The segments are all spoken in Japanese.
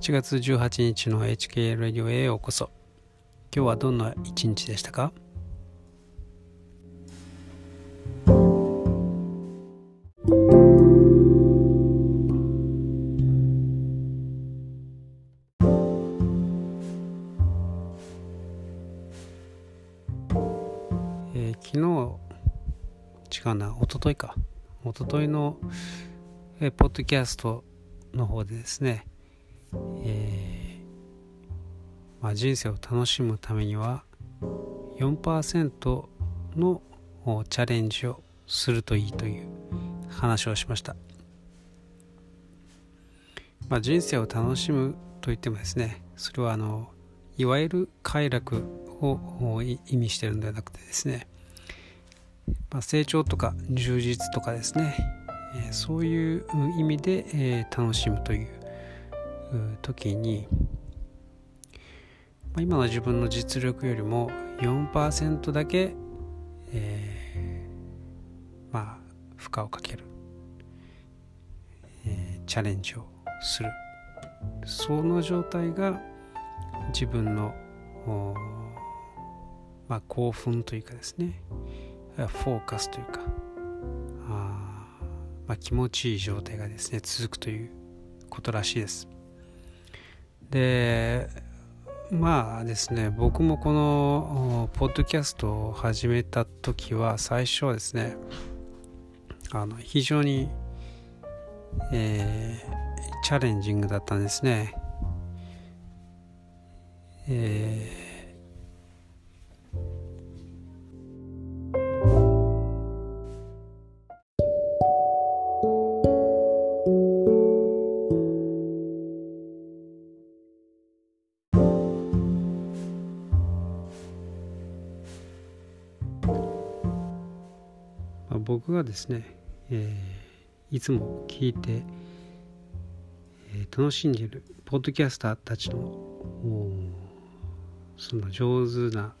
7月18日の HK ラディオへようこそ。今日はどんな一日でしたか？えー昨日違うな一昨日か。一昨日の、えーポッドキャストの方でですね、えーまあ、人生を楽しむためには4%のチャレンジをするといいという話をしました、まあ、人生を楽しむといってもですねそれはあのいわゆる快楽を意味してるんではなくてですね、まあ、成長とか充実とかですねえそういう意味で、え楽しむという時に、まあ、今の自分の実力よりも4%だけ、えーまあ負荷をかける、えーチャレンジをする。その状態が自分の、まあ、興奮というかですねフォーカスというかあまあ、気持ちいい状態がですね続くということらしいです。でまあですね僕もこのポッドキャストを始めた時は最初はですねあの非常に、えーチャレンジングだったんですね。えー僕がですね、えーいつも聞いて、えー楽しんでいるポッドキャスターたちのその上手な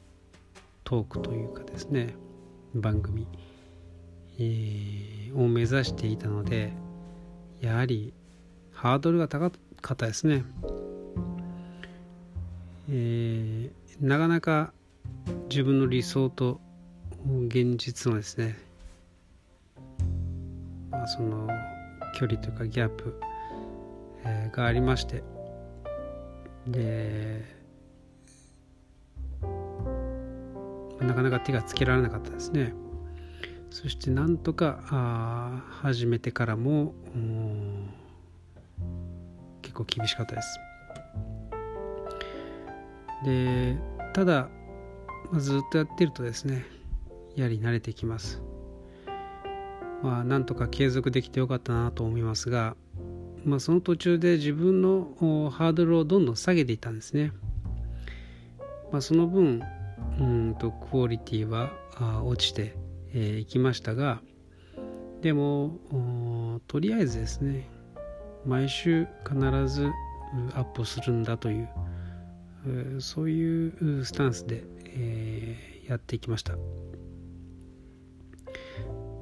トークというかですね番組、えーを目指していたのでやはりハードルが高かったですね、えーなかなか自分の理想と現実のですね、その距離というかギャップ、えーがありましてでなかなか手がつけられなかったですね。そしてなんとかあ始めてからも結構厳しかったです。でただ、まあ、ずっとやってるとですねやはり慣れてきます。まあなんとか継続できてよかったなと思いますが、まあ、その途中で自分のハードルをどんどん下げていたんですね、まあ、その分うんとクオリティは落ちてい、えーきましたがでもとりあえずですね毎週必ずアップするんだというそういうスタンスで、えーやっていきました、ま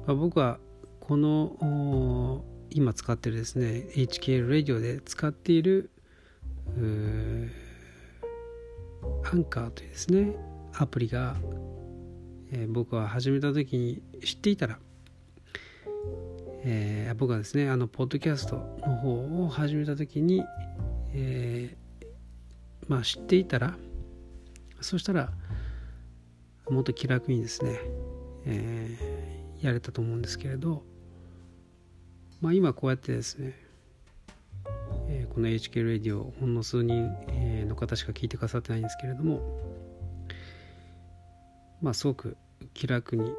あ僕はこの今使ってるですね HKL ラディオで使っているアンカーというですねアプリが、えー僕は始めた時に知っていたら、えー僕はですねあのポッドキャストの方を始めた時に、えーまあ知っていたらそしたらもっと気楽にですね、えーやれたと思うんですけれど、まあ、今こうやってですね、えーこの HK ラディオほんの数人、えーの方しか聞いてくださってないんですけれどもまあすごく気楽に、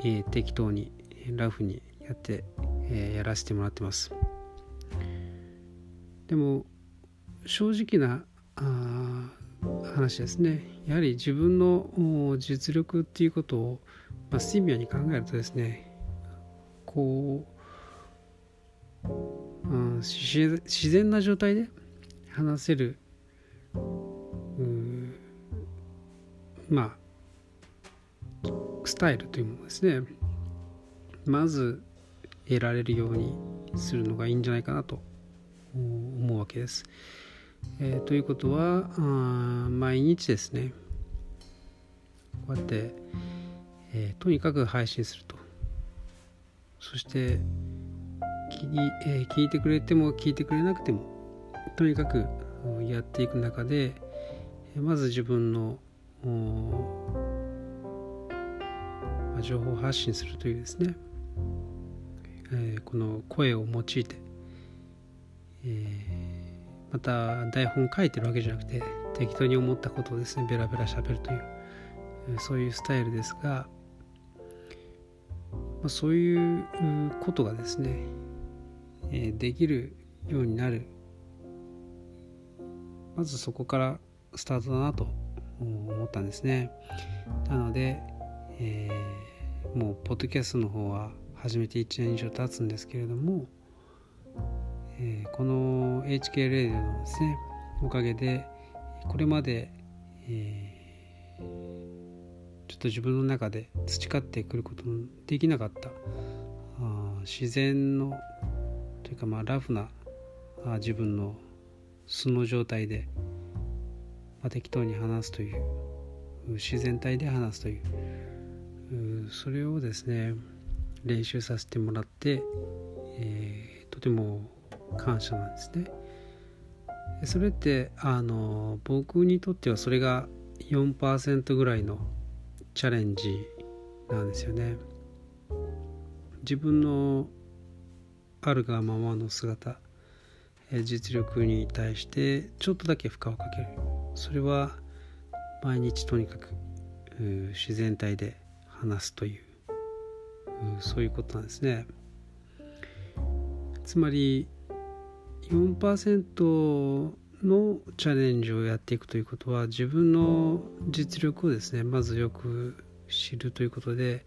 えー適当にラフにやって、えーやらせてもらってます。でも正直なあ話ですね。やはり自分の実力っていうことを、まあ、シビアに考えるとですねこう、うん、自然な状態で話せるまあスタイルというものですね。まず得られるようにするのがいいんじゃないかなと思うわけです。えー、ということは毎日ですね。こうやって、えー、とにかく配信すると。そして聞,、え、聞いてくれても聞いてくれなくてもとにかくやっていく中でまず自分の情報発信するというですね、え、この声を用いて、え、また台本書いてるわけじゃなくて適当に思ったことをですねベラベラ喋るという、そういうスタイルですが、ま、そういうことがですね、えできるようになる。まずそこからスタートだなと思ったんですね。なので、えー、もうポッドキャストの方は始めて1年以上経つんですけれども、えー、この HK レディのですねおかげでこれまで、えー、ちょっと自分の中で培ってくることのできなかった自然のというかまあラフな自分の素の状態でまあ、適当に話すという自然体で話すというそれをですね練習させてもらって、えー、とても感謝なんですね。それってあの僕にとってはそれが4%ぐらいのチャレンジなんですよね。自分のあるがままの姿実力に対してちょっとだけ負荷をかける。それは毎日とにかく自然体で話すというそういうことなんですね。つまり4%のチャレンジをやっていくということは自分の実力をですねまずよく知るということで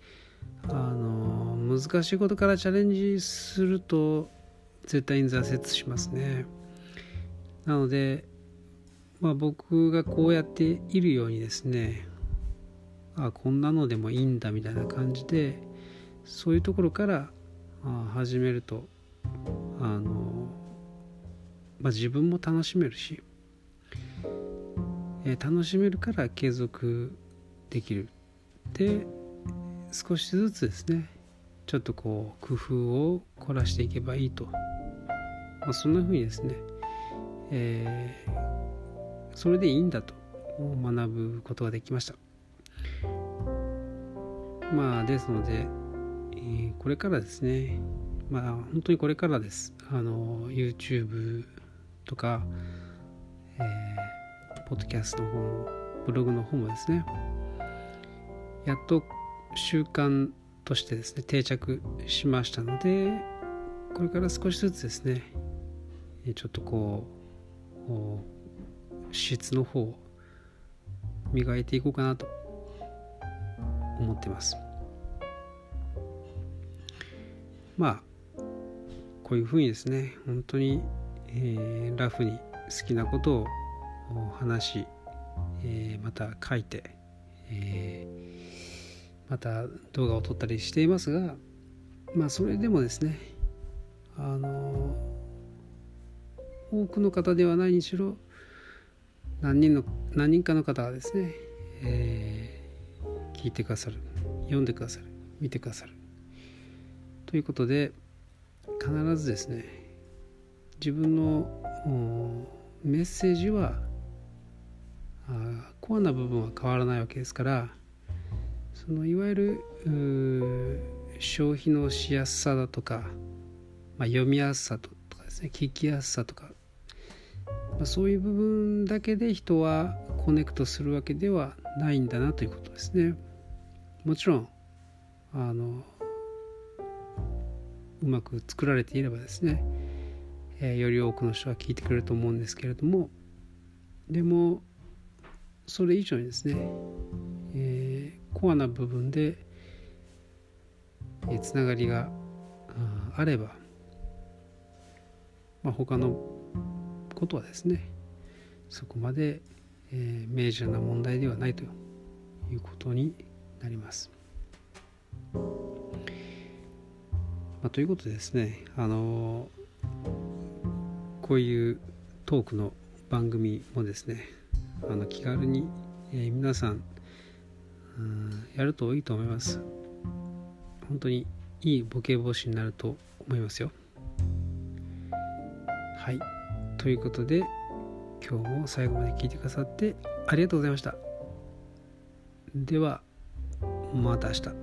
あの難しいことからチャレンジすると絶対に挫折しますね。なのでまあ、僕がこうやっているようにですねあこんなのでもいいんだみたいな感じでそういうところから始めるとあの、まあ、自分も楽しめるし、え楽しめるから継続できる。で少しずつですねちょっとこう工夫を凝らしていけばいいと、まあ、そんな風にですね、えーそれでいいんだと学ぶことができました。まあですので、えー、これからですねまあ本当にこれからです。あの YouTube とか、えー、ポッドキャストの方もブログの方もですねやっと習慣としてですね定着しましたのでこれから少しずつですねちょっとこう質の方を磨いていこうかなと思ってます。まあこういうふうにですね本当に、えー、ラフに好きなことを話し、えー、また書いて、えー、また動画を撮ったりしていますがまあそれでもですねあの多くの方ではないにしろ何人の何人かの方がですね、えー、聞いてくださる読んでくださる見てくださる。ということで必ずですね自分のメッセージはコアな部分は変わらないわけですからそのいわゆる消費のしやすさだとか、まあ、読みやすさとかですね聞きやすさとかまあ、そういう部分だけで人はコネクトするわけではないんだなということですね。もちろんあのうまく作られていればですね、えー、より多くの人が聞いてくれると思うんですけれどもでもそれ以上にですね、コアな部分で、つながりがあれば、まあ、他のことはですねそこまで、えー、メジャーな問題ではないということになります。まあ、ということでですねあのこういうトークの番組もですねあの気軽に、えー、皆さんうんやるといいと思います。本当にいいボケ防止になると思いますよ。はい。ということで今日も最後まで聞いてくださってありがとうございました。ではまた明日。